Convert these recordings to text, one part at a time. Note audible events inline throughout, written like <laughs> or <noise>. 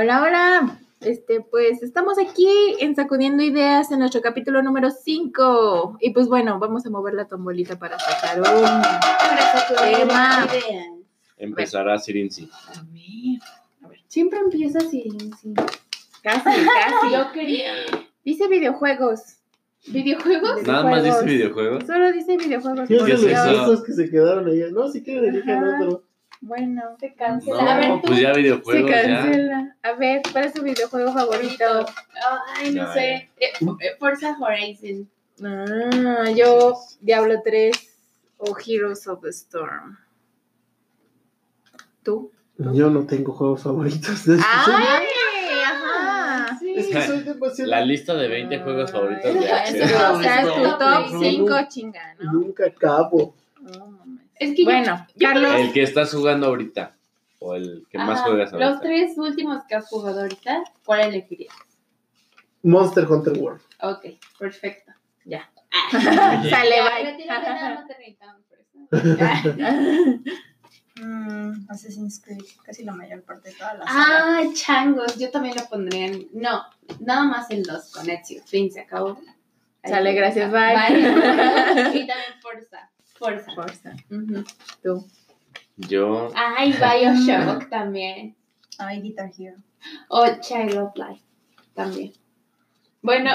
Hola, hola. Este, pues estamos aquí en Sacudiendo Ideas en nuestro capítulo número 5. Y pues bueno, vamos a mover la tombolita para sacar un Para Tema. ideas. Empezará Sirinzi. A ver, a ver. Siempre empieza sí. Casi, casi. <laughs> Yo quería. Dice videojuegos. ¿Videojuegos? Nada más dice Videojuegos. Solo dice videojuegos. ¿Qué por ¿Qué es son Dios. eso? esos que se quedaron allá? No, si quieren eligen otro. Bueno, Se No, cancela. A ver, tú. pues ya se videojuegos, ya. cancela. A ver, ¿cuál es tu videojuego favorito? Ay, no Ya, sé. Eh, eh, Forza Horizon. Ah, yo Diablo 3 o Heroes of the Storm. ¿Tú? Yo no tengo juegos favoritos. ¡Ay! Ajá. Sí. Es que soy demasiado. La lista de 20 juegos favoritos de Axel. o sea, No, tu no, top no, 5 no. chinga, ¿no? Nunca acabo. No mames. Es que bueno, yo- Carlos. El que estás jugando ahorita. O el que más Ajá, juegas ahorita. Los tres últimos que has jugado ahorita, ¿cuál elegirías? Monster Hunter World. Ok, perfecto. Ya. <laughs> Sale, bye. <laughs> Mm, Assassin's Creed, casi la mayor parte de toda la saga. Ah, changos, yo también lo pondría en... No, nada más el 2 con Ezio. Fin, se acabó. Sale, gracias, bye. <laughs> y también Forza. Forza. Forza. Tú. Yo. Ay, Bioshock <laughs> también. Ay, Guitar Hero. O Child of Life también. Bueno,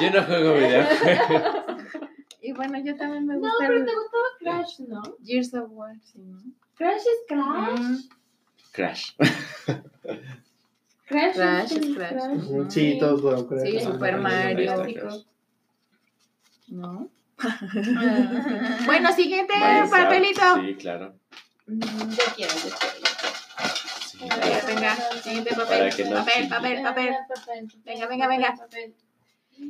Yo no juego, no videojuegos. <laughs> Y bueno, yo también me no, gusta pero el te gustaba Crash, ¿no? Gears of War, sí, ¿no? Crash es Crash. Mm, Crash. Crash, <laughs> Crash es Crash. Crash. Sí, todos juegan Sí. Super Mario. ¿No? <laughs> bueno, siguiente Mario Kart, papelito. Sí, claro. Mm, Yo quiero, yo quiero, yo quiero. Sí, Venga, claro. venga, siguiente papel. no papel, chille. papel, papel. Venga, venga, venga. papel.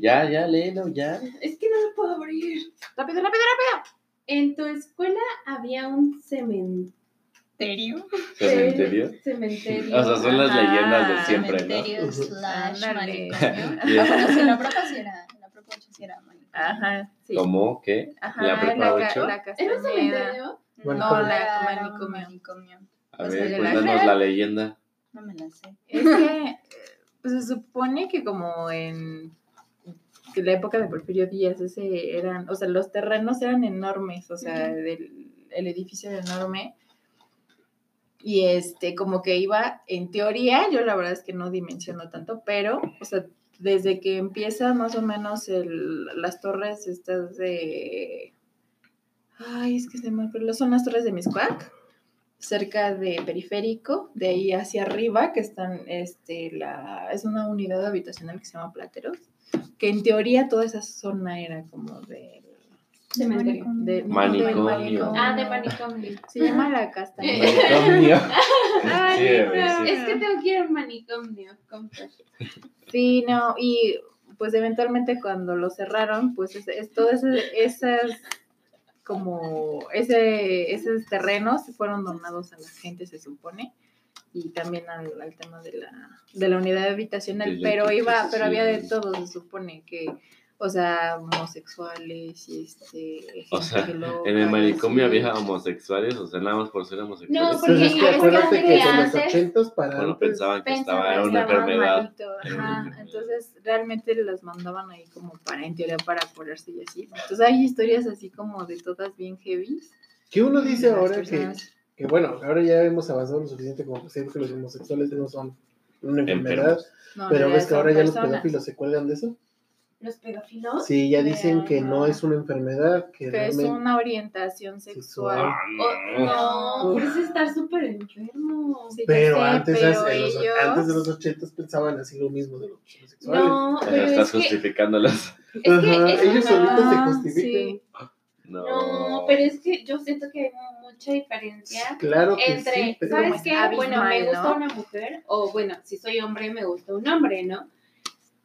Ya, ya, léelo, ya. Es que no lo puedo abrir. Rápido, rápido, rápido. En tu escuela había un cementerio. ¿Cementerio? <laughs> Cementerio. O sea, son las Ajá, leyendas de siempre, ¿no? Cementerio slash manicomio. <laughs> Ah, bueno, sí, la prepa sí era, la prepa 8 sí era manicomio. Ajá, sí. ¿Cómo? ¿Qué? Ajá, ¿La prepa ca- 8? La ¿Era un Castañeda. cementerio? Bueno, No, como- la manicomio. manicomio. A O sea, ver, de la- cuéntanos la leyenda. No me la sé. Es que pues, se supone que como en que la época de Porfirio Díaz, ese eran, o sea, los terrenos eran enormes, o sea, del- el edificio era enorme. Y este, como que iba, en teoría, yo la verdad es que no dimensiono tanto, pero, o sea, desde que empieza más o menos el, las torres estas de... Ay, es que se me son las torres de Miscuac, cerca de Periférico, de ahí hacia arriba, que están, este, la, es una unidad habitacional que se llama Plateros, que en teoría toda esa zona era como de... Cementerio. de Manicomio. Ah, de manicomio. Se llama la Castañeda. <laughs> Manicomio. <laughs> Ay, Sí, no. sí. Es que tengo que ir al manicomio. <laughs> Sí, no, y pues eventualmente cuando lo cerraron, pues es, es todas esas, esas como ese, esos terrenos fueron donados a la gente, se supone, y también al, al tema de la, de la unidad habitacional, pero iba, pero había de todo, se supone que, o sea, homosexuales y este O sea, que En el manicomio sí. había homosexuales, o sea, nada más por ser No, homosexuales. porque- Pues es que es que acuérdate que de los ochentas para Bueno, antes, pensaban que pensaban estaba, era que una enfermedad. malito, ajá. Entonces realmente los mandaban ahí como para, en teoría, para curarse y así. Entonces hay historias así como de todas bien heavy. que uno dice las ahora que, personas. que, bueno, ahora ya hemos avanzado lo suficiente como para decir que los homosexuales no son una enfermedad. No, en pero ves que ahora ya los personas. pedófilos se cuelgan de eso. ¿Los pedófilos? Sí, ya dicen que no es una enfermedad, que Que es una orientación sexual. Oh, no. pero es estar súper enfermo. Sí, Pero, sé, antes, pero en los, ellos- antes de los ochentas pensaban así lo mismo de los homosexuales. No, pero estás es que, justificándolos. es que Ajá, es ellos solitos se justifican. sí. No. No, pero es que yo siento que hay mucha diferencia Claro que entre, sí, ¿sabes qué? Bueno, me gusta ¿no? una mujer, o bueno, si soy hombre, me gusta un hombre, ¿no?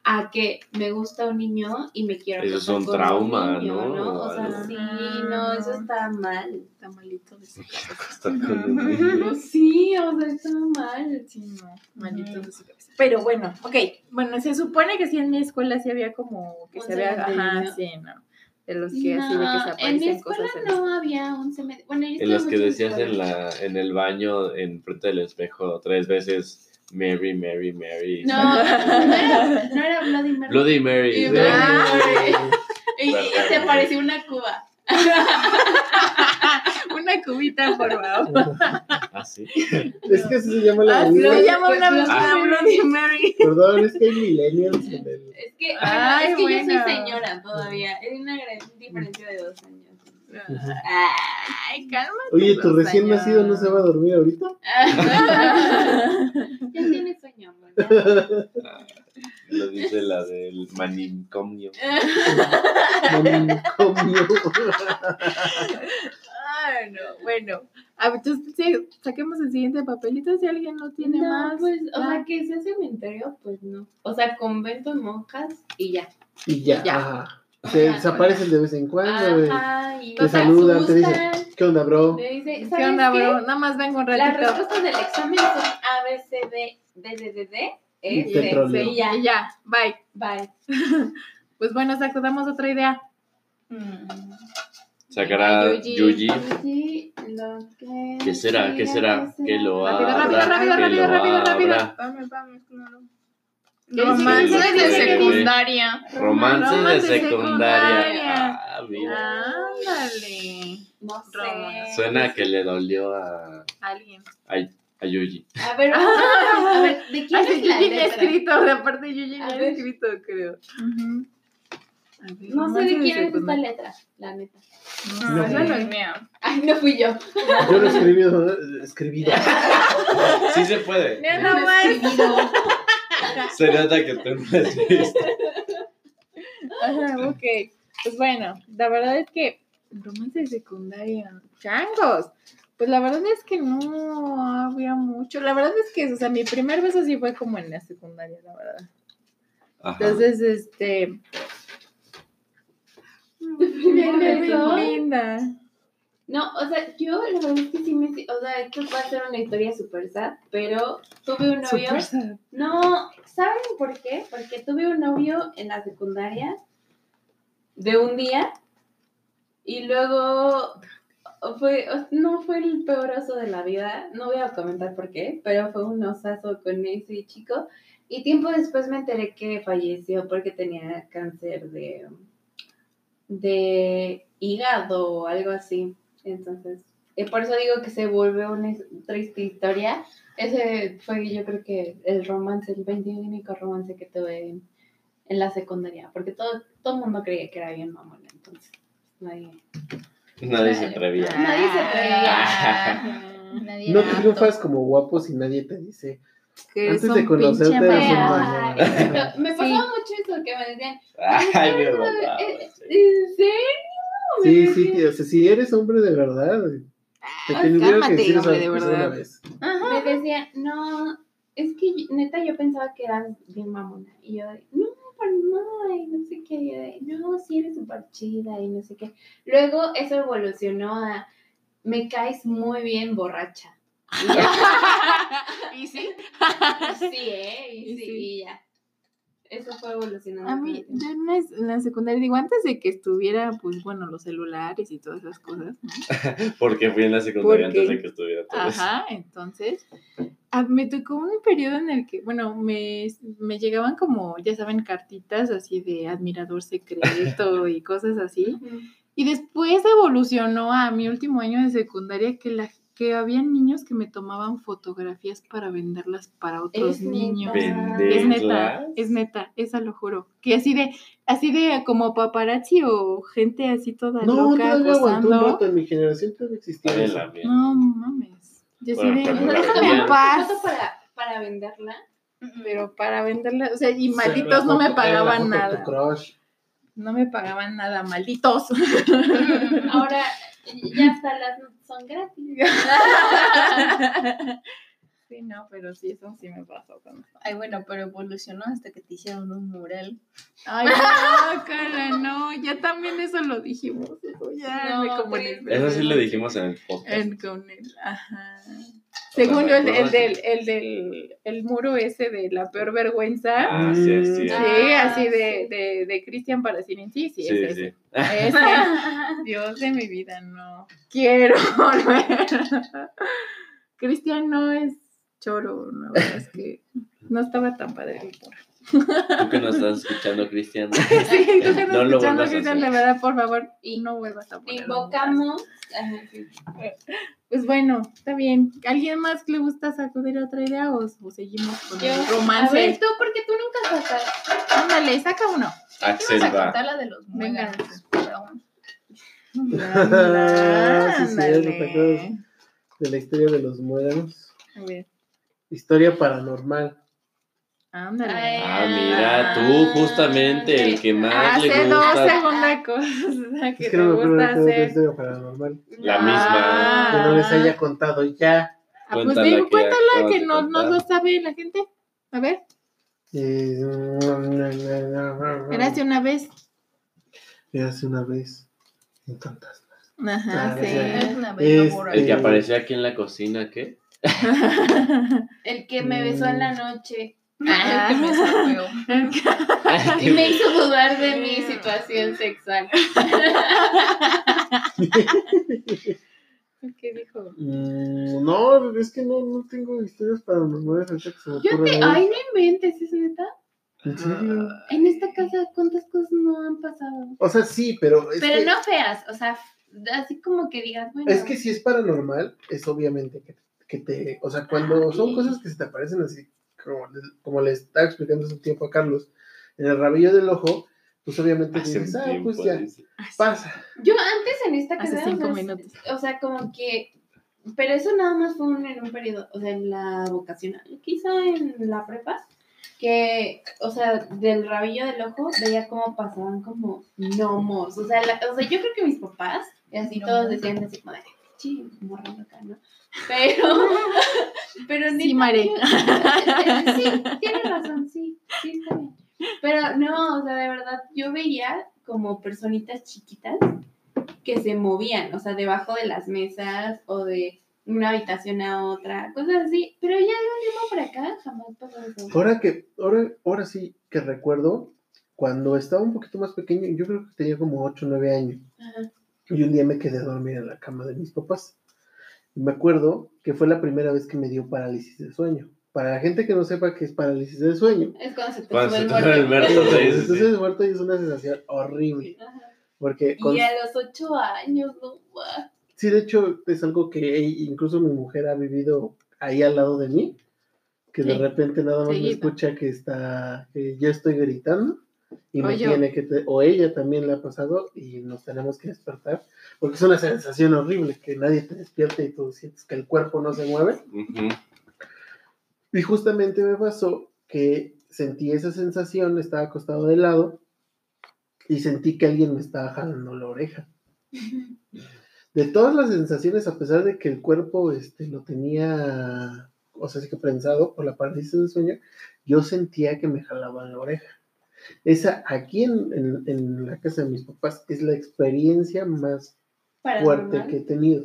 A que me gusta un niño y me quiero Eso es acostar un con trauma, niño, ¿no? O sea, sí, no, eso está mal. Está malito de su <laughs> un <laughs> niño. Sí, o sea, está mal. Sí, no, malito de su cabeza. Pero bueno, ok. Bueno, se supone que sí en mi escuela sí había como que Un se había, ajá, sí, no. De los que así de que se No, en mi escuela cosas en no había un cementerio. Bueno, En los que decías en, la, en el baño, en frente del espejo, tres veces Mary, Mary, Mary. No, no era, no era Bloody Mary. Bloody Mary. Y sí. Mary. Y, y Perdón. te pareció una cuba. <laughs> Una cubita, por favor. Ah, sí. Es que así se llama la Ah, se llama una, Pues, ah. Bloody Mary. Perdón, es que hay millennials en el... Es que, Ay, es que yo soy señora todavía. Hay una gran diferencia de dos años. Ah. Ay, cálmate. Oye, ¿tu recién años. nacido no se va a dormir ahorita? <laughs> ya tiene sueño, ya. Lo <laughs> dice la del manicomio. Manicomio. Ay, no. Bueno, a ver, entonces sí, saquemos el siguiente papelito si alguien no tiene No, más. pues, o sea, que sea cementerio, pues no. O sea, convento de monjas y ya. Y ya. Ya. Ajá. desaparecen de vez en cuando, güey. Te saludan, te dicen, ¿qué onda, bro? te dice, ¿Qué ¿sabes onda, qué? bro? Nada más vengo un Las ratito. respuestas del examen son A, B, C, D, D, D, D, D, E, C. C, y ya. Ya, bye. Bye. <laughs> Pues bueno, Saco, damos otra idea. Mm. Sacará Yuji. Yuji. Sí, lo que ¿Qué será? ¿Qué será? Que lo Rápido, abra. rápido, rápido, rápido, rápido, rápido. Vamos, vamos. ¿Qué Romances de secundaria. Romance de de secundaria. Ah, mira. Ándale. No sé. Romance. Suena que le dolió a, Alguien. a, a Yuji. A ver, a ver, ¿de quién <laughs> es la Yuji letra? escrito, de aparte Yuji A le ha ver. escrito, creo. No sé de quién es esta secundaria. letra, la neta. No, No, esa no es mía. Ay, no fui yo. Yo lo he escribido, escribido. Sí se puede. Mira No nomás. escribido. <laughs> Se nota que tú no has visto. Ajá, ok. Pues bueno, la verdad es que romance de secundaria, changos. Pues la verdad es que no había mucho. La verdad es que, o sea, mi primer beso sí fue como en la secundaria, la verdad. Ajá. Entonces, este. <laughs> primer beso? linda. No, o sea, yo la verdad es que sí me... O sea, esto va a ser una historia super sad, pero tuve un novio... Súper sad. No, ¿saben por qué? Porque tuve un novio en la secundaria de un día y luego fue, no fue el peor oso de la vida, no voy a comentar por qué, pero fue un osazo con ese chico y tiempo después me enteré que falleció porque tenía cáncer de, de hígado o algo así. Entonces, eh, por eso digo que se vuelve una triste historia. Ese fue yo creo que el romance, el 21 único romance que tuve en, en la secundaria, porque todo todo el mundo creía que era bien mamona, entonces nadie. Nadie se atrevía. Nadie se atrevía. <laughs> Nadie No triunfas como guapo si nadie te dice. Que Antes de conocerte mamón. mamón. <laughs> Me pasaba Sí. mucho eso que me decían, Ay, <laughs> me "Eh, mataba, eh, sí. ¿en serio? Sí, sí, o sea, si eres hombre de verdad, te Ay, tendría que cálmate, decir hombre, esa de verdad. vez. Me decían, no, es que neta yo pensaba que eras bien mamona. Y yo, no, para nada, y no sé qué. Y yo de, no, sí eres súper chida y no sé qué. Luego eso evolucionó a, me caes muy bien borracha. Y ya, <laughs> ¿Y sí? <laughs> sí, ¿eh? Y, Y sí, sí. y ya. Eso fue evolucionando. A mí, yo en la, en la secundaria, digo, antes de que estuviera, pues bueno, los celulares y todas esas cosas, ¿no? <laughs> Porque fui en la secundaria Porque- antes de que estuviera todo eso. Ajá, entonces, ah, me tocó un periodo en el que, bueno, me, me llegaban como, ya saben, cartitas así de admirador secreto <laughs> y cosas así. Y después evolucionó a mi último año de secundaria que la que había niños que me tomaban fotografías para venderlas para otros Es niños. neta. Es neta, es neta, esa lo juro. Que así de, así de como paparazzi o gente así toda No, loca todavía aguantó un rato. En mi generación todavía existía eso. No mames. Yo sí de, pero "No, déjame en paz. ¿Foto para, para venderla? Pero para venderla, o sea, y malditos no me pagaban nada. crush. No me pagaban nada, malditos. Ahora ya hasta las son gratis. Sí, no, pero sí, eso sí me pasó con Ay, bueno, pero evolucionó hasta que te hicieron un mural. Ay, no, <laughs> cara, no, ya también eso lo dijimos. Eso ya No, me. Eso sí lo dijimos en el podcast. En- con él, ajá. Según yo, el, el del, el del el muro ese de la peor vergüenza. Ah, sí, sí. Ah, así de, sí. de, de Cristian para sí, sí, sí, Sí, es sí. ese. <laughs> Ese. Dios de mi vida, no. Quiero <laughs> volver. Cristian no es choro, la verdad es que no estaba tan padre el. Tú que nos estás <laughs> escuchando, Cristian. Sí, tú que No lo escuchando, a Cristian, de verdad, por favor, y no vuelvas a poner. Invocamos. Pues bueno, está bien. ¿Alguien más le gusta sacudir otra idea o, o seguimos con Yo, el a romance? ver, tú, porque tú nunca sacas. Ándale, saca uno. Axel a va. contar la de los Venga. pero- Ah, sí, sí, Ándale. De la historia de los muéganos. A ver, Historia paranormal. ándale. Ah, mira, tú justamente el que más le Hace dos gusta. segundas cosas que Es que te no me acuerdo gusta hacer. historia paranormal. La misma. Que no les haya contado ya. Ah, pues Cuéntala digo, que cuéntala que no, no lo sabe la gente. A ver, Eh, era hace una vez. Era hace una vez. En tantas. Ajá, Ah, sí. Es una borra. El que apareció aquí en la cocina, ¿qué? <laughs> El que me besó en la noche. Ah, el que me sapeó. <laughs> Y me hizo dudar de mi <laughs> situación sexual. ¿Qué dijo? Mm, no, es que no, no tengo historias paranormales ahorita que se me Yo te. ahí. Ay, no inventes, ¿es neta? ¿En serio? En esta casa, ¿cuántas cosas no han pasado? O sea, sí, pero es Pero que, no feas, o sea, así como que digas, bueno. es que si es paranormal, es obviamente que, que te, o sea, cuando son cosas que se te aparecen así, como, como le estaba explicando hace un tiempo a Carlos, en el rabillo del ojo, pues obviamente Hace dices, ah, pues ya, dice. pasa. Yo antes en esta Hace casa. cinco o sea, minutos. O sea, como que. Pero eso nada más fue un- en un periodo, o sea, en la vocacional, quizá en la prepa, que, o sea, del rabillo del ojo veía cómo pasaban como gnomos. O sea, la- o sea yo creo que mis papás, y así todos decían así como de, sí, morra loca, ¿no? Pero, <laughs> pero Sí, neta, Mare. <laughs> sí, tienes razón, sí, sí, está bien. Pero no, o sea, de verdad, yo veía como personitas chiquitas que se movían, o sea, debajo de las mesas o de una habitación a otra, cosas así. Pero ya de un tiempo por acá jamás pasó eso. Ahora que, ahora, ahora sí que recuerdo, cuando estaba un poquito más pequeño, yo creo que tenía como 8 o 9 años, Ajá. Y un día me quedé a dormir en la cama de mis papás. Y me acuerdo que fue la primera vez que me dio parálisis de sueño. Para la gente que no sepa qué es parálisis de sueño, Es cuando se te Cuando sube se el el muerto. <laughs> entonces sí. muerto y es una sensación horrible. Ajá. Porque con- Y a los ocho años, no, sí, de hecho, es algo que incluso mi mujer ha vivido ahí al lado de mí, que de Sí. repente nada más me Seguido. escucha que está, que yo estoy gritando y O me yo. tiene que, te- o ella también le ha pasado y nos tenemos que despertar, porque es una sensación horrible que nadie te despierte y tú sientes que el cuerpo no se mueve. Y justamente me pasó que sentí esa sensación, estaba acostado de lado y sentí que alguien me estaba jalando la oreja. <laughs> De todas las sensaciones, a pesar de que el cuerpo este, lo tenía, o sea, sí que prensado por la parálisis del sueño, yo sentía que me jalaban la oreja. Esa, aquí en, en- en la casa de mis papás, es la experiencia más fuerte que he tenido,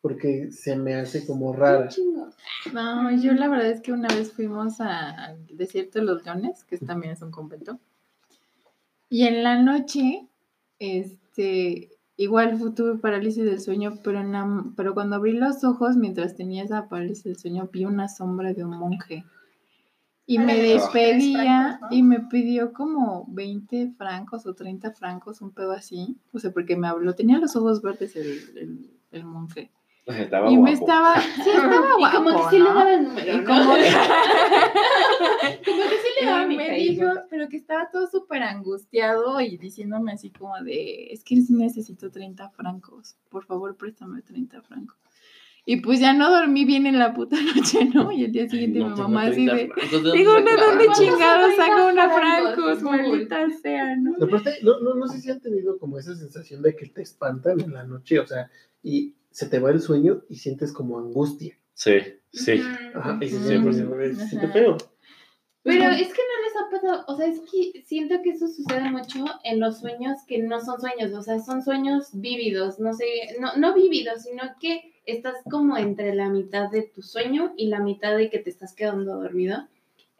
porque se me hace como rara. No, yo la verdad es que una vez fuimos al desierto de los leones, que también es un convento. Y en la noche, este, igual tuve parálisis del sueño, pero, en la- pero cuando abrí los ojos, mientras tenía esa parálisis del sueño, vi una sombra de un monje. Y me despedía francos, ¿no? y me pidió como 20 francos o 30 francos, un pedo así. O sea, porque me habló, tenía los ojos verdes el, el, el monje. Estaba y me estaba, <laughs> sí, estaba Y como que sí ¿no? le daba el número, Y ¿no? como que- <laughs> Como que sí le daba y mi me dijo, pero que estaba todo súper angustiado y diciéndome así como de, es que sí necesito 30 francos, por favor préstame 30 francos. Y pues ya no dormí bien en la puta <laughs> noche, ¿no? Y el día siguiente No mi mamá así 30 de, francos, ¿de digo, dónde ¿de saco? dónde ¿Cuántos son chingados 30 saco una francos? Maldita sea, ¿no? Aparte, no, no, no sé si han tenido como esa sensación de que te espantan en la noche, o sea, y se te va el sueño y sientes como angustia. Sí, sí. Ajá, y se siente, se siente Ajá. feo. Pero es que no les ha pasado, o sea, es que siento que eso sucede mucho en los sueños que no son sueños, o sea, son sueños vívidos, no sé, no, no vívidos, sino que estás como entre la mitad de tu sueño y la mitad de que te estás quedando dormido.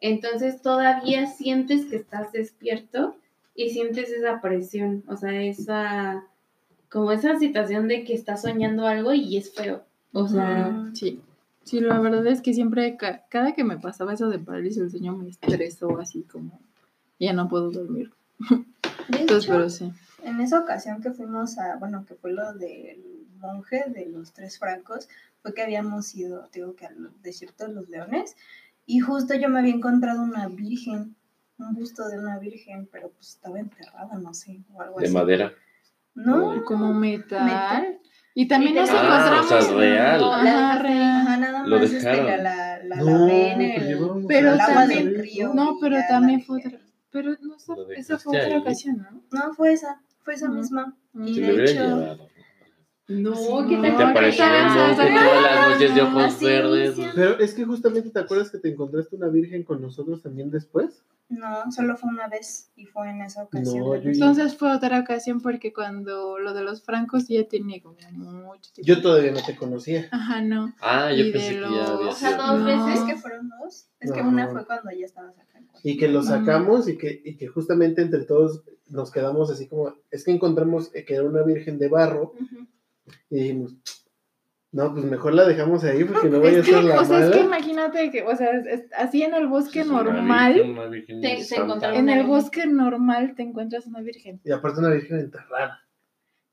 Entonces todavía sientes que estás despierto y sientes esa presión, o sea, esa, como esa situación de que estás soñando algo y es feo. O sea, Sí. Sí, la verdad es que siempre, ca- cada que me pasaba eso de parálisis del sueño me estresó así como, ya no puedo dormir. De Entonces, hecho, pero sí. En esa ocasión que fuimos a, bueno, que fue lo del monje de los tres francos, fue que habíamos ido, digo que al desierto de los leones, y justo yo me había encontrado una virgen, un busto de una virgen, pero pues estaba enterrada, no sé, o algo De así. madera. No, Como metal. Metal. Y también Y nos tenemos- Ah, o sea, encontramos. real. la Ajá, real. ajá, nada Lo más este, dejaron. la, la, la No, en el, Pero el agua también- del río. No, pero también fue otra. Pero no, esa, Lo esa fue otra ocasión, ¿no? No, fue esa, fue esa Ujú. misma. Y No, Sí, ¿qué no. te ¿Qué te No, pareció ¿qué el tal? monje ¿Sabes? todas las noches de ojos Así verdes? Pero es que justamente te acuerdas que te encontraste una virgen con nosotros también después. no, solo fue una vez y fue en esa ocasión. No, yo- Entonces fue otra ocasión porque cuando lo de los francos ya tenía como mucho tiempo. Yo todavía no te conocía. Ajá, no. Ah, yo Y pensé que ya había los- O sea, sido. dos No. veces Es que fueron dos. Es que No. una fue cuando ya estabas acá. Y que lo sacamos y que, y que justamente entre todos nos quedamos así como, es que encontramos que era una virgen de barro. Y dijimos, no, pues mejor la dejamos ahí porque no vaya a Es que, ser la o sea, es que imagínate que, o sea, es- es- así en el bosque Es normal, virgen, una virgen Te- en el bosque normal te encuentras una virgen. Y aparte una virgen enterrada.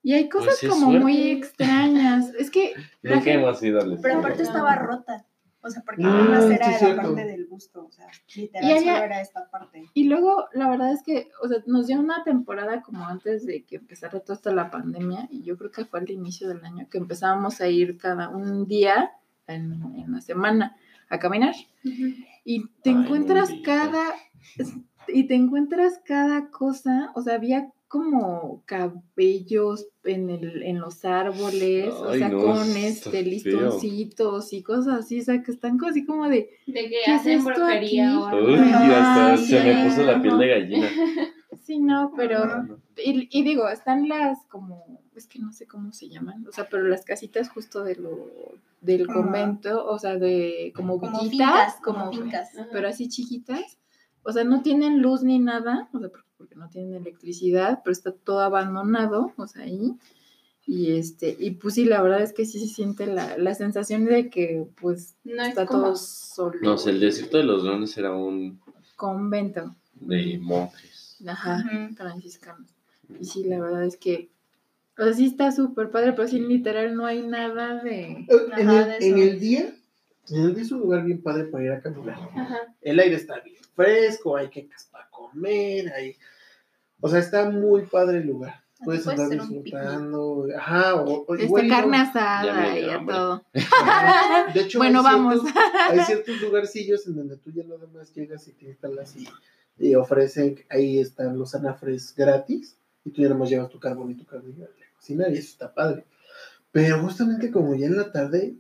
Y hay cosas Pues como suerte. muy extrañas. Es que <laughs> la Nunca gente- hemos ido Pero aparte estaba rota. O sea, porque Ah, nada más sí, era la cierto. parte del busto. O sea, literal, Y solo era esta parte. Y luego, la verdad es que, o sea, nos dio una temporada como antes de que empezara toda esta la pandemia, y yo creo que fue al inicio del año que empezábamos a ir cada un día en, en la semana a caminar. Y te Ay, encuentras cada, y te encuentras cada cosa, o sea, había como cabellos en, el, en los árboles, o sea, no, con este feo. listoncitos y cosas así, o sea, que están como así como de, De que ¿Qué es hacen esto brujería aquí? o algo. Uy, Ajá, hasta sí, se me puso la piel de gallina. <laughs> sí, no, pero... Y, y digo, están las como, es que no sé cómo se llaman, o sea, pero las casitas justo de lo, del Como- convento, o sea, de como, Como villitas, fincas, como, como fincas. Pero así chiquitas, o sea, no tienen luz ni nada, o sea, por- porque no tienen electricidad, pero está todo abandonado, o sea, ahí. Y este, y pues sí, la verdad es que sí se siente la, la sensación de que pues No es está como... todo solo. No, el desierto de los leones era un convento. de monjes. Ajá. Franciscanos. Y sí, la verdad es que, o sea, sí está súper padre, pero sí, literal, no hay nada de... Eh, En, Ajá, el, de en eso. el día, en el día es un lugar bien padre para ir a caminar. Ajá. El aire está bien fresco, hay quecas para comer, hay... O sea, está muy padre el lugar. Puedes Puede andar disfrutando. Ajá, o, o Esta igual y no- carne Ya asada y a todo. Ajá. <laughs> De hecho, Bueno, hay vamos. ciertos- hay ciertos lugarcillos en donde tú ya nada más llegas y te instalas y, y ofrecen, ahí están los anafres gratis y tú ya nada más llevas tu carbón y tu carne a la cocina y eso está padre. Pero justamente como ya en la tarde,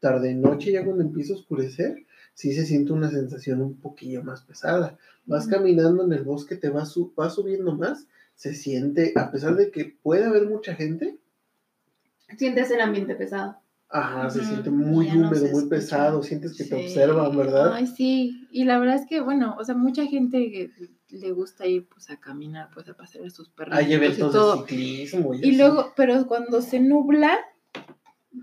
tarde noche, ya cuando empieza a oscurecer, sí se siente una sensación un poquillo más pesada. Vas caminando en el bosque, te vas, vas subiendo más, se siente, a pesar de que puede haber mucha gente, Sientes el ambiente pesado. ajá, se siente muy no húmedo, muy pesado, sientes que te observan, ¿verdad? Ay, sí. Y la verdad es que, bueno, o sea, mucha gente le gusta ir pues a caminar, pues a pasear a sus perros Hay y eventos todo. de ciclismo. Y así. luego, pero cuando se nubla,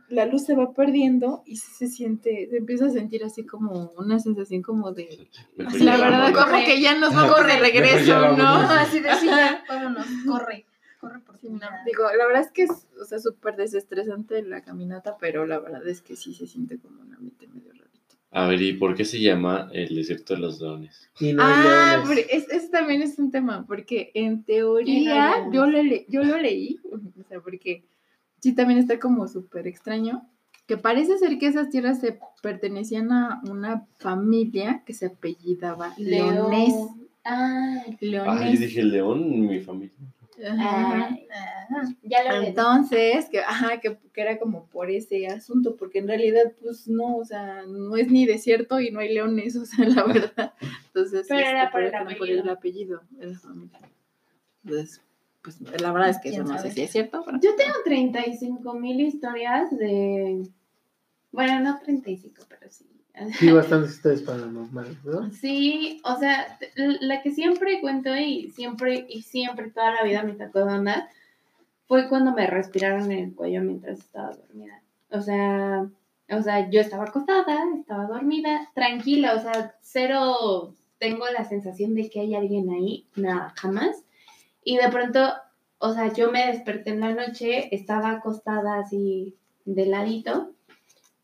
la luz se va perdiendo y sí se siente, se empieza a sentir así como una sensación como de... La ya verdad, como que ya nos vamos de regreso, ya ¿no? <laughs> Así decía, <laughs> vámonos, corre, corre por Sí, tu no. Digo, la verdad es que es, o sea, súper desestresante la caminata, pero la verdad es que sí se siente como un ambiente medio rarito. A ver, ¿y por qué se llama el desierto de los leones? Y no Ah, leones. pero es, ese también es un tema, porque en no teoría hay yo lo, le- yo lo leí, <laughs> o sea, porque sí también está como súper extraño, que parece ser que esas tierras se pertenecían a una familia que se apellidaba Leonés. Ah, Leonés. Ay, dije león, mi familia. Ajá. Ah, ya lo. Entonces, que, ajá, que, que era como por ese asunto, porque en realidad, pues no, o sea, no es ni desierto y no hay leones, <laughs> o sea, la verdad. Entonces, Pero era por el apellido. el apellido de la familia. Entonces, pues la verdad es que eso ¿Quién no sé si es cierto, pero... Yo tengo 35 mil historias de... Bueno, no 35, pero sí. Sí, bastantes historias paranormales, ¿no? Sí, o sea, la que siempre cuento y siempre, y siempre toda la vida me sacó de onda fue cuando me respiraron en el cuello mientras estaba dormida. O sea, o sea, yo estaba acostada, estaba dormida, tranquila, o sea, cero tengo la sensación de que hay alguien ahí, nada, jamás. Y de pronto, o sea, yo me desperté en la noche, estaba acostada así de ladito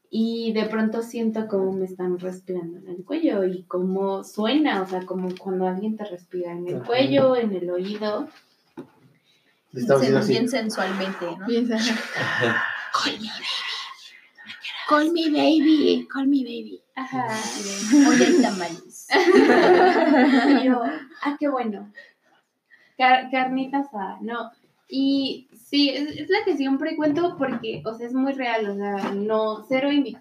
y de pronto siento como me están respirando en el cuello y como suena, o sea, como cuando alguien te respira en el Ajá. cuello, en el oído. Haciendo Bien así. sensualmente, ¿no? Piensa, <laughs> Call me baby, call me baby. Ajá. Hoy hay tamales. <laughs> Y yo, ah, qué bueno. Car- carnita asada, no. Y sí, es, es la que siempre cuento porque, o sea, es muy real, o sea, no, cero in-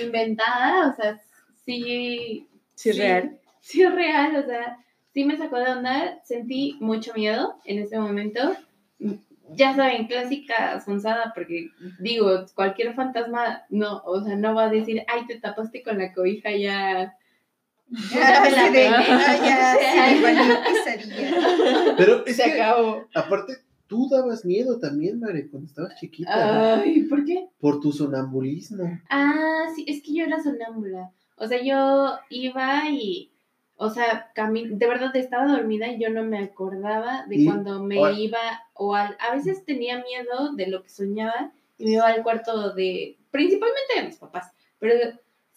inventada, o sea, sí. Sí, real. Sí, real, o sea, sí me sacó de onda, sentí mucho miedo en ese momento. Ya saben, clásica sonzada, porque digo, cualquier fantasma no, o sea, no va a decir, ay, te tapaste con la cobija ya. Ya me la de. "Ah, ya, O <laughs> sea, sí, me valió quesadilla". Pero es Se que, acabó. aparte, tú dabas miedo también, Mare, cuando estabas chiquita. Ay, ¿por qué? Por tu sonambulismo. Ah, sí, es que yo era sonámbula. O sea, yo iba y, o sea, de verdad estaba dormida y yo no me acordaba de Y- cuando me ahora- iba, o al- a veces tenía miedo de lo que soñaba y me iba al cuarto de, principalmente de mis papás, pero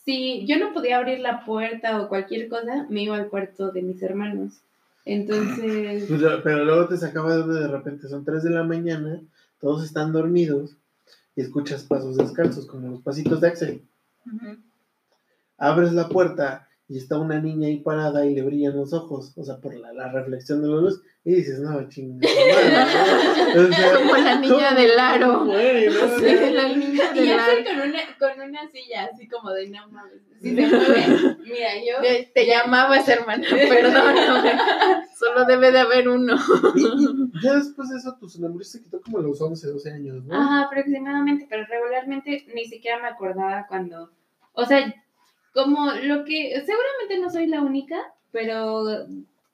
si yo no podía abrir la puerta o cualquier cosa, me iba al cuarto de mis hermanos. Entonces, Pero, pero luego te sacaba de donde de repente son 3 de la mañana, todos están dormidos y escuchas pasos descalzos, como los pasitos de Axel. Abres la puerta y está una niña ahí parada y le brillan los ojos, o sea, por la, la reflexión de la luz, y dices, no, chingada. <laughs> O sea, Como la niña ¿cómo del aro. muere, no? <laughs> Sí, la niña y del yo aro. estoy con una, con una silla así como de no mames. Si se mueve, <laughs> mira, yo... Te llamabas hermana, perdóname. Solo debe de haber uno. Y, y ya después de eso, tu sonambulismo se quitó como a los 11, 12 años, ¿no? Ajá, aproximadamente, pero regularmente ni siquiera me acordaba cuando, o sea, como lo que, seguramente no soy la única, pero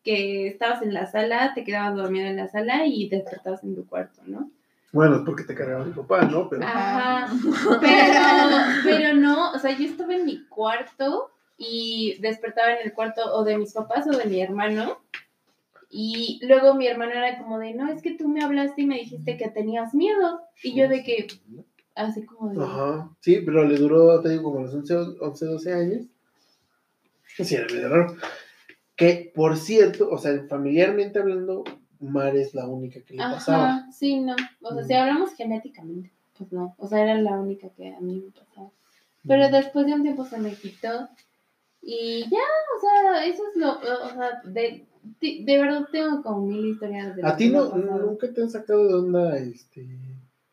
que estabas en la sala, te quedabas dormido en la sala y despertabas en tu cuarto, ¿no? Bueno, es porque te cargaba mi papá, ¿no? Pero Ajá, <laughs> pero, pero no, o sea, yo estaba en mi cuarto y despertaba en el cuarto o de mis papás o de mi hermano. Y luego mi hermano era como de, no, es que tú me hablaste y me dijiste que tenías miedo. Y yo de que, así como de, Ajá, sí, pero le duró, te digo, como los 11, o- 11 12 años. Sí, era medio raro. Que, por cierto, o sea, familiarmente hablando, Mar es la única que le pasaba. Ajá, sí, no. O sea, Mm. si hablamos genéticamente, pues no. O sea, era la única que a mí me pasaba. Pero después de un tiempo se me quitó. Y ya, o sea, eso es lo. O sea, de, de, de verdad tengo como mil historias de ¿A ti no, nunca te han sacado de onda este,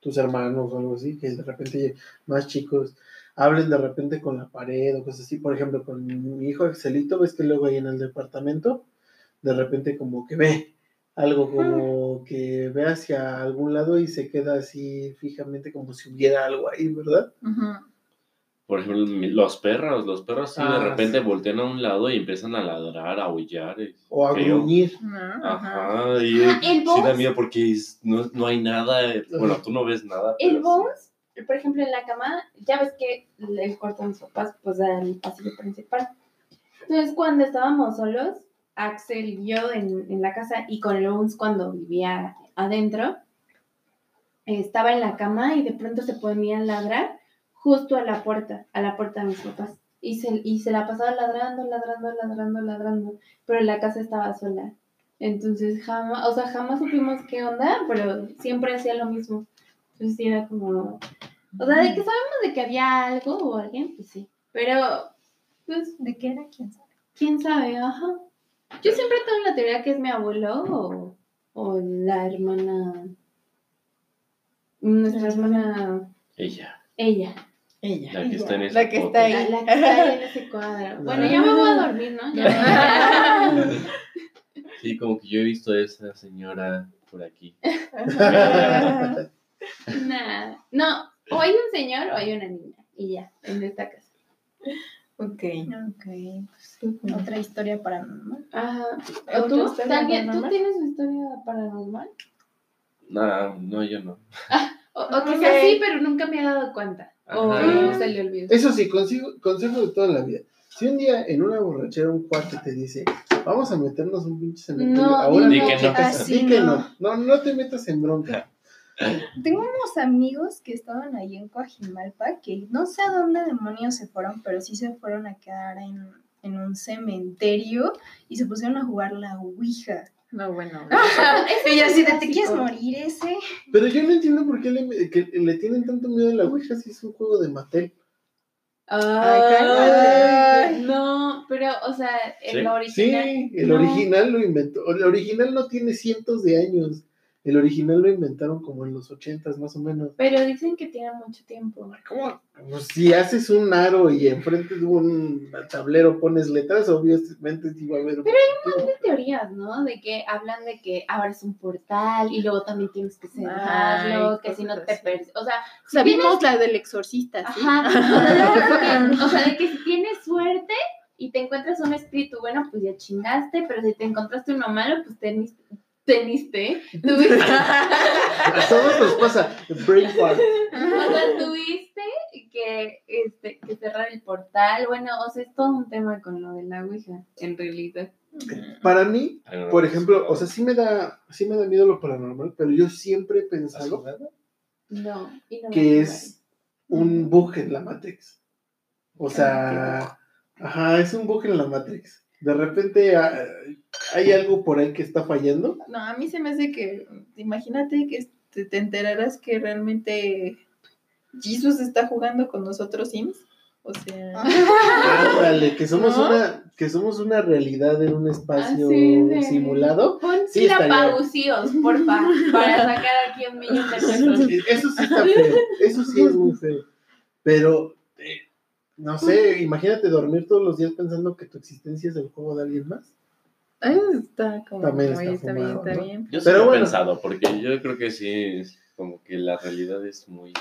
tus hermanos o algo así? Que de repente más chicos hablen de repente con la pared o cosas así. Por ejemplo, con mi hijo Excelito, ves que luego ahí en el departamento, de repente como que ve algo como que ve hacia algún lado y se queda así fijamente como si hubiera algo ahí, ¿verdad? Por ejemplo, los perros, los perros sí Ah, de repente sí. voltean a un lado y empiezan a ladrar, a aullar. O a feo. gruñir. Ajá, y Ah, el sí da miedo porque es- no, no hay nada, bueno, tú no ves nada. El. Bones, por ejemplo, en la cama, ya ves que el cuarto de mis papás, pues da el pasillo principal. Entonces, cuando estábamos solos, Axel y yo en, en la casa y con el cuando vivía adentro, estaba en la cama y de pronto se ponía a ladrar justo a la puerta, a la puerta de mis papás. Y se, y se la pasaba ladrando, ladrando, ladrando, ladrando, pero la casa estaba sola. Entonces jamás, o sea, jamás supimos qué onda, pero siempre hacía lo mismo. Entonces sí era como, o sea, de que sabemos de que había algo o alguien, pues sí. Pero, pues, ¿De qué era? ¿Quién sabe? quién sabe, ajá. Yo siempre tengo la teoría que es mi abuelo o, o la hermana, nuestra hermana, Ella, ella. Ella. la que está en esa La que está ahí. La, la que está ahí en ese cuadro. Bueno, ya me voy a dormir, ¿no? Ya. <laughs> Sí, como que yo he visto a esa señora por aquí. <laughs> <laughs> Nah. No, o hay un señor o hay una niña. Y ya, en esta casa. Ok. Ok, pues otra historia paranormal. Ajá. ¿Otra ¿O tú? ¿Alguien- ¿Tú tienes una historia paranormal? No, no, yo no. O, o que Ok. sea así, pero nunca me he dado cuenta. O se le olvidó. Eso sí, consigo, consejo de toda la vida. Si un día en una borrachera un cuate te dice, vamos a meternos un pinche cementerio, No, ahora no, que no. te- Así no. no. no. No te metas en bronca. Tengo unos amigos que estaban ahí en Coajimalpa que no sé a dónde demonios se fueron, pero sí se fueron a quedar en, en un cementerio y se pusieron a jugar la Ouija. No, bueno. <laughs> Y yo así de, ¿te quieres morir ese? Pero yo no entiendo por qué le, que le tienen tanto miedo a la Ouija si es un juego de Mattel. Ay, cálmate. no, pero, o sea, el ¿Sí? original. Sí, el no. original lo inventó. El original no tiene cientos de años. El original lo inventaron como en los ochentas más o menos. Pero dicen que tiene mucho tiempo. ¿Cómo? Pues si haces un aro y enfrente de un tablero pones letras, obviamente sí va a haber. Pero Hay teorías, ¿no? De que hablan de que abres un portal y luego también tienes que cerrarlo, que si no te así. per... O sea, O sea, vimos la del exorcista, ¿sí? Ajá. O sea, de- o sea, de que si tienes suerte y te encuentras un espíritu bueno, pues ya chingaste, pero si te encontraste uno malo, pues teniste. Teniste. Tuviste, a todos nos pasa. Brain fart. o sea, tuviste que, este, que cerrar el portal. Bueno, o sea, es todo un tema con lo de la Ouija, en realidad. Para mí, no, por no, ejemplo, no. o sea, sí me da, sí me da miedo lo paranormal, pero yo siempre he ¿Has pensado jugado? No. y no me que es un bug en la Matrix. O sea, ajá, es un bug en la Matrix. De repente ah, hay algo por ahí que está fallando. No, a mí se me hace que, imagínate que te, te enteraras que realmente Jesus está jugando con nosotros Sims. O sea, Ándale, que somos ¿No? una, que somos una realidad en un espacio Así de- simulado. Pon Sí, estaría- Tlapaucios, porfa, para sacar aquí un millón de <laughs> pesos. Eso sí está feo, eso sí es muy feo. Pero, no sé, imagínate dormir todos los días pensando que tu existencia es el juego de alguien más. ay, está como. También está está bien, está ¿no? bien. Yo sí Pero lo he bueno. pensado, porque yo creo que sí, es como que la realidad es muy...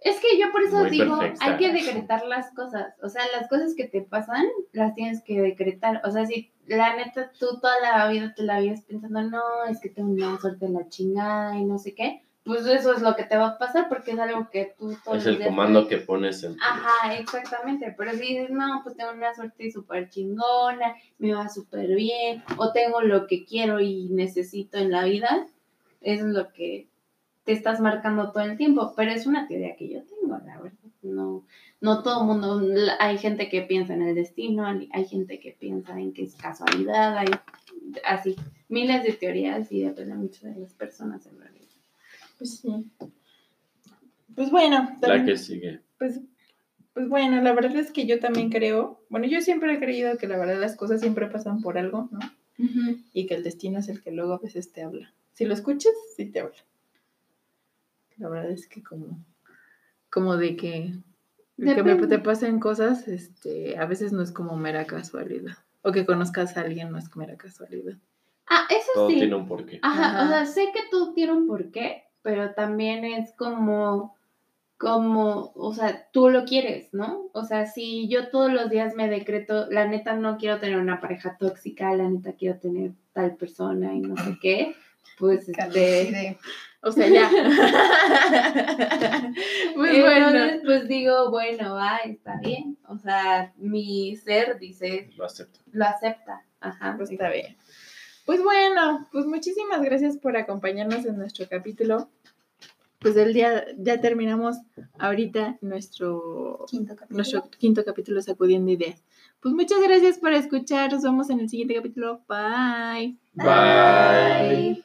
Es que yo por eso digo, perfecta. hay que decretar las cosas. O sea, las cosas que te pasan, las tienes que decretar. O sea, si la neta tú toda la vida te la vives pensando, no, es que tengo una suerte de la chingada y no sé qué, pues eso es lo que te va a pasar porque es algo que tú todos Es el comando que pones en... tu- Ajá, exactamente. Pero si dices, no, pues tengo una suerte súper chingona, me va súper bien, o tengo lo que quiero y necesito en la vida, eso es lo que te estás marcando todo el tiempo. Pero es una teoría que yo tengo, la verdad. No, no todo el mundo, hay gente que piensa en el destino, hay gente que piensa en que es casualidad, hay así, miles de teorías y depende mucho de las personas en realidad. Pues sí. Pues bueno, La también- que sigue. pues, pues bueno, la verdad es que yo también creo, bueno, yo siempre he creído que la verdad las cosas siempre pasan por algo, ¿no? Y que el destino es el que luego a veces te habla. Si lo escuchas, sí te habla. La verdad es que como, como de que, que me, Depende. te pasen cosas, este, a veces no es como mera casualidad. O que conozcas a alguien no es mera casualidad. Ah, eso Todo sí. tiene un porqué. Ajá, Ajá. o sea, sé que todo tiene un porqué, pero también es como, como, o sea, tú lo quieres, ¿no? O sea, si yo todos los días me decreto, la neta no quiero tener una pareja tóxica, la neta quiero tener tal persona y no sé qué, pues este... O sea, ya. <laughs> pues bueno. Entonces, pues digo, bueno, va, está bien. O sea, mi ser dice, Lo acepto. lo acepta. Ajá. Pues está bien. Pues bueno, pues muchísimas gracias por acompañarnos en nuestro capítulo. Pues el día ya terminamos ahorita nuestro Quinto capítulo. nuestro quinto capítulo sacudiendo ideas. Pues muchas gracias por escuchar. Nos vemos en el siguiente capítulo. Bye. Bye. Bye.